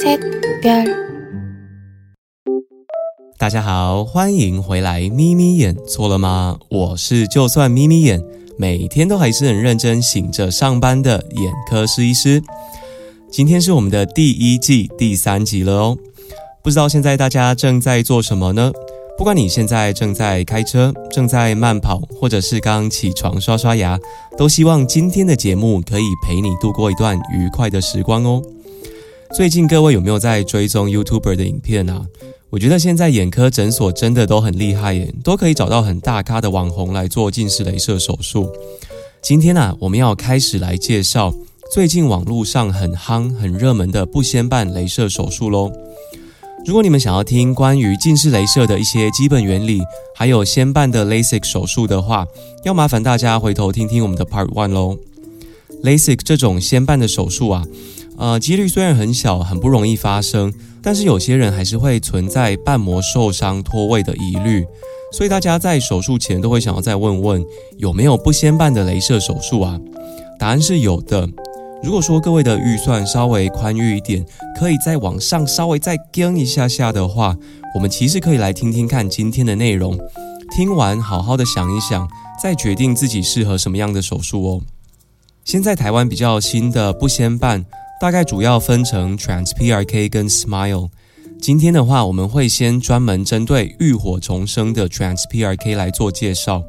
셋별大家好，欢迎回来。眯眯眼错了吗？我是就算眯眯眼，每天都还是很认真醒着上班的眼科师医师。今天是我们的第一季第三集了哦。不知道现在大家正在做什么呢？不管你现在正在开车、正在慢跑，或者是刚起床刷刷牙，都希望今天的节目可以陪你度过一段愉快的时光哦。最近各位有没有在追踪 YouTuber 的影片啊？我觉得现在眼科诊所真的都很厉害耶，都可以找到很大咖的网红来做近视雷射手术。今天呢，我们要开始来介绍最近网络上很夯、很热门的不先办雷射手术喽。如果你们想要听关于近视雷射的一些基本原理，还有先办的 LASIK 手术的话，要麻烦大家回头听听我们的 Part One 喽。LASIK 这种先办的手术啊，呃，几率虽然很小，很不容易发生。但是有些人还是会存在瓣膜受伤脱位的疑虑，所以大家在手术前都会想要再问问有没有不先办的镭射手术啊？答案是有的。如果说各位的预算稍微宽裕一点，可以再往上稍微再跟一下下的话，我们其实可以来听听看今天的内容，听完好好的想一想，再决定自己适合什么样的手术哦。现在台湾比较新的不先办。大概主要分成 TransPRK 跟 Smile。今天的话，我们会先专门针对浴火重生的 TransPRK 来做介绍。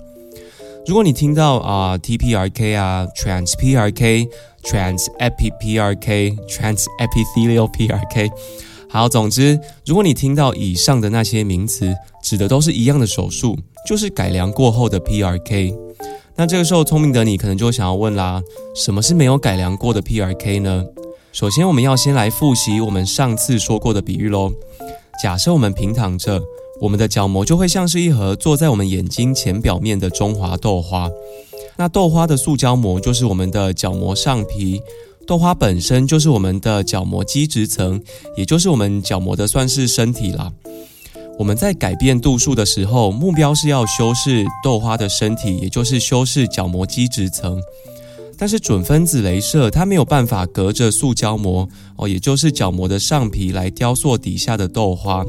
如果你听到啊 TPRK 啊 TransPRK、TransEpiPRK、TransEpithelialPRK，好，总之，如果你听到以上的那些名词，指的都是一样的手术，就是改良过后的 PRK。那这个时候，聪明的你可能就想要问啦：什么是没有改良过的 PRK 呢？首先，我们要先来复习我们上次说过的比喻喽。假设我们平躺着，我们的角膜就会像是一盒坐在我们眼睛前表面的中华豆花。那豆花的塑胶膜就是我们的角膜上皮，豆花本身就是我们的角膜基质层，也就是我们角膜的算是身体啦。我们在改变度数的时候，目标是要修饰豆花的身体，也就是修饰角膜基质层。但是准分子镭射它没有办法隔着塑胶膜哦，也就是角膜的上皮来雕塑底下的豆花。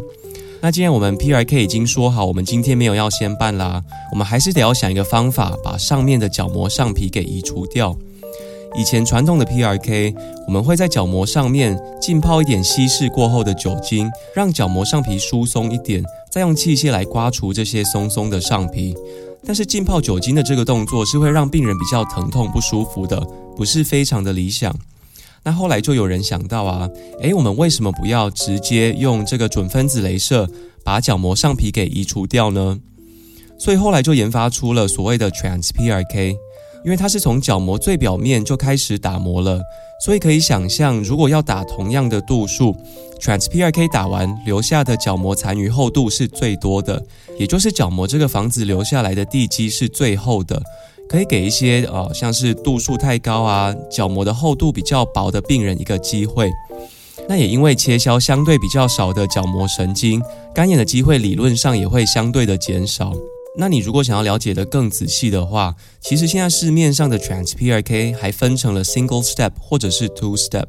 那既然我们 PRK 已经说好，我们今天没有要先办啦，我们还是得要想一个方法，把上面的角膜上皮给移除掉。以前传统的 PRK，我们会在角膜上面浸泡一点稀释过后的酒精，让角膜上皮疏松一点，再用器械来刮除这些松松的上皮。但是浸泡酒精的这个动作是会让病人比较疼痛不舒服的，不是非常的理想。那后来就有人想到啊，诶，我们为什么不要直接用这个准分子镭射把角膜上皮给移除掉呢？所以后来就研发出了所谓的 TransPRK。因为它是从角膜最表面就开始打磨了，所以可以想象，如果要打同样的度数，TransPRK 打完留下的角膜残余厚度是最多的，也就是角膜这个房子留下来的地基是最厚的，可以给一些呃像是度数太高啊，角膜的厚度比较薄的病人一个机会。那也因为切削相对比较少的角膜神经，干眼的机会理论上也会相对的减少。那你如果想要了解的更仔细的话，其实现在市面上的 TransPRK 还分成了 Single Step 或者是 Two Step，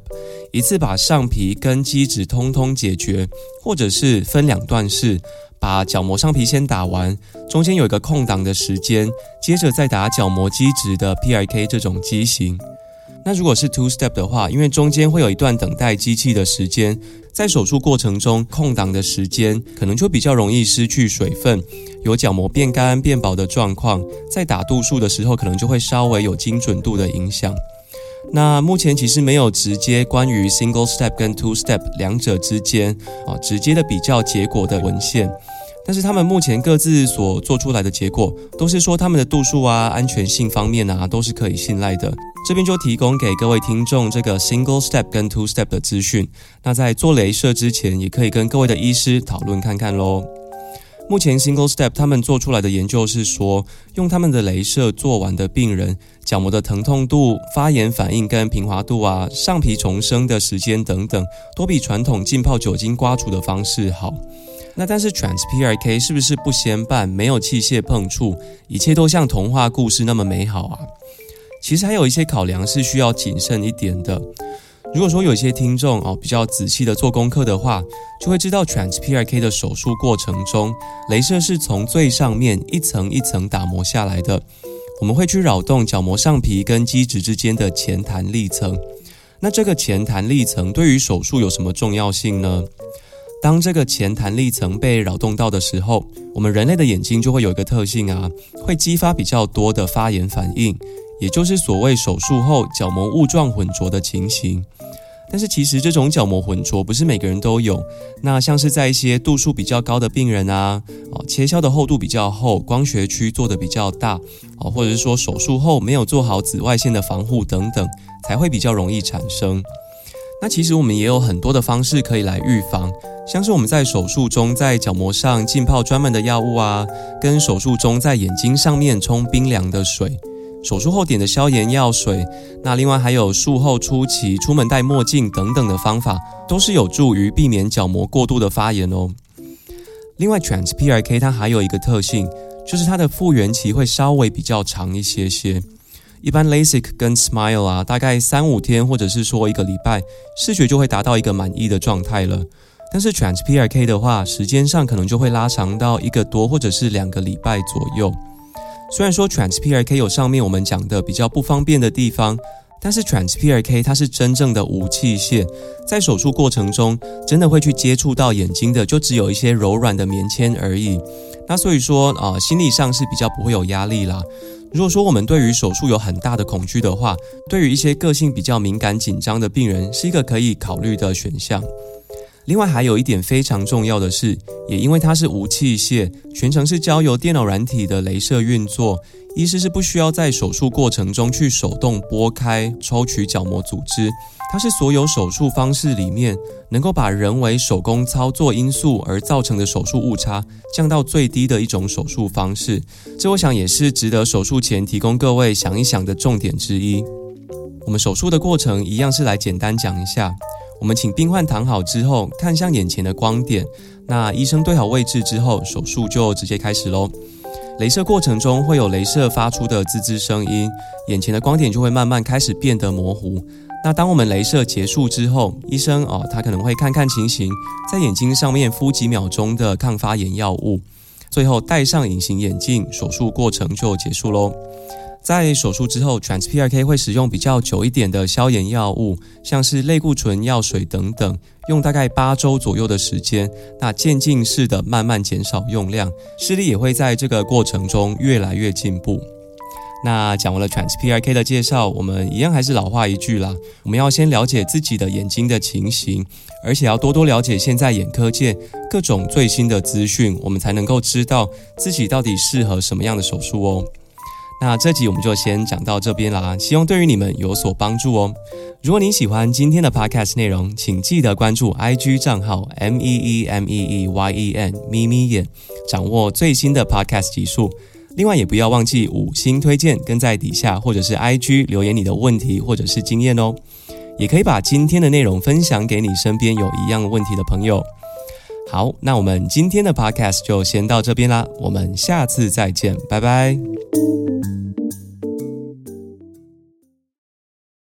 一次把上皮跟基质通通解决，或者是分两段式，把角膜上皮先打完，中间有一个空档的时间，接着再打角膜基质的 PRK 这种机型。那如果是 two step 的话，因为中间会有一段等待机器的时间，在手术过程中空档的时间，可能就比较容易失去水分，有角膜变干变薄的状况，在打度数的时候，可能就会稍微有精准度的影响。那目前其实没有直接关于 single step 跟 two step 两者之间啊直接的比较结果的文献。但是他们目前各自所做出来的结果，都是说他们的度数啊、安全性方面啊，都是可以信赖的。这边就提供给各位听众这个 single step 跟 two step 的资讯。那在做镭射之前，也可以跟各位的医师讨论看看喽。目前 single step 他们做出来的研究是说，用他们的镭射做完的病人，角膜的疼痛度、发炎反应跟平滑度啊、上皮重生的时间等等，都比传统浸泡酒精刮除的方式好。那但是 TransPRK 是不是不先办，没有器械碰触，一切都像童话故事那么美好啊？其实还有一些考量是需要谨慎一点的。如果说有些听众哦比较仔细的做功课的话，就会知道 Trans PRK 的手术过程中，镭射是从最上面一层一层打磨下来的。我们会去扰动角膜上皮跟基质之间的前弹力层。那这个前弹力层对于手术有什么重要性呢？当这个前弹力层被扰动到的时候，我们人类的眼睛就会有一个特性啊，会激发比较多的发炎反应，也就是所谓手术后角膜雾状混浊的情形。但是其实这种角膜混浊不是每个人都有。那像是在一些度数比较高的病人啊，哦，切削的厚度比较厚，光学区做的比较大，哦，或者是说手术后没有做好紫外线的防护等等，才会比较容易产生。那其实我们也有很多的方式可以来预防，像是我们在手术中在角膜上浸泡专门的药物啊，跟手术中在眼睛上面冲冰凉的水。手术后点的消炎药水，那另外还有术后初期出门戴墨镜等等的方法，都是有助于避免角膜过度的发炎哦。另外，Trans PRK 它还有一个特性，就是它的复原期会稍微比较长一些些。一般 LASIK 跟 Smile 啊，大概三五天或者是说一个礼拜，视觉就会达到一个满意的状态了。但是 Trans PRK 的话，时间上可能就会拉长到一个多或者是两个礼拜左右。虽然说 Trans PRK 有上面我们讲的比较不方便的地方，但是 Trans PRK 它是真正的无器械，在手术过程中真的会去接触到眼睛的，就只有一些柔软的棉签而已。那所以说啊，心理上是比较不会有压力啦。如果说我们对于手术有很大的恐惧的话，对于一些个性比较敏感紧张的病人，是一个可以考虑的选项。另外还有一点非常重要的是，也因为它是无器械，全程是交由电脑软体的镭射运作，医师是不需要在手术过程中去手动拨开、抽取角膜组织。它是所有手术方式里面能够把人为手工操作因素而造成的手术误差降到最低的一种手术方式。这我想也是值得手术前提供各位想一想的重点之一。我们手术的过程一样是来简单讲一下。我们请病患躺好之后，看向眼前的光点。那医生对好位置之后，手术就直接开始喽。镭射过程中会有镭射发出的滋滋声音，眼前的光点就会慢慢开始变得模糊。那当我们镭射结束之后，医生哦，他可能会看看情形，在眼睛上面敷几秒钟的抗发炎药物，最后戴上隐形眼镜，手术过程就结束喽。在手术之后，Trans PRK 会使用比较久一点的消炎药物，像是类固醇药水等等，用大概八周左右的时间，那渐进式的慢慢减少用量，视力也会在这个过程中越来越进步。那讲完了 Trans PRK 的介绍，我们一样还是老话一句啦，我们要先了解自己的眼睛的情形，而且要多多了解现在眼科界各种最新的资讯，我们才能够知道自己到底适合什么样的手术哦。那这集我们就先讲到这边啦，希望对于你们有所帮助哦。如果你喜欢今天的 podcast 内容，请记得关注 IG 账号 M E E M E E Y E N 眯眯眼，掌握最新的 podcast 集数。另外也不要忘记五星推荐，跟在底下或者是 IG 留言你的问题或者是经验哦。也可以把今天的内容分享给你身边有一样问题的朋友。好，那我们今天的 podcast 就先到这边啦，我们下次再见，拜拜。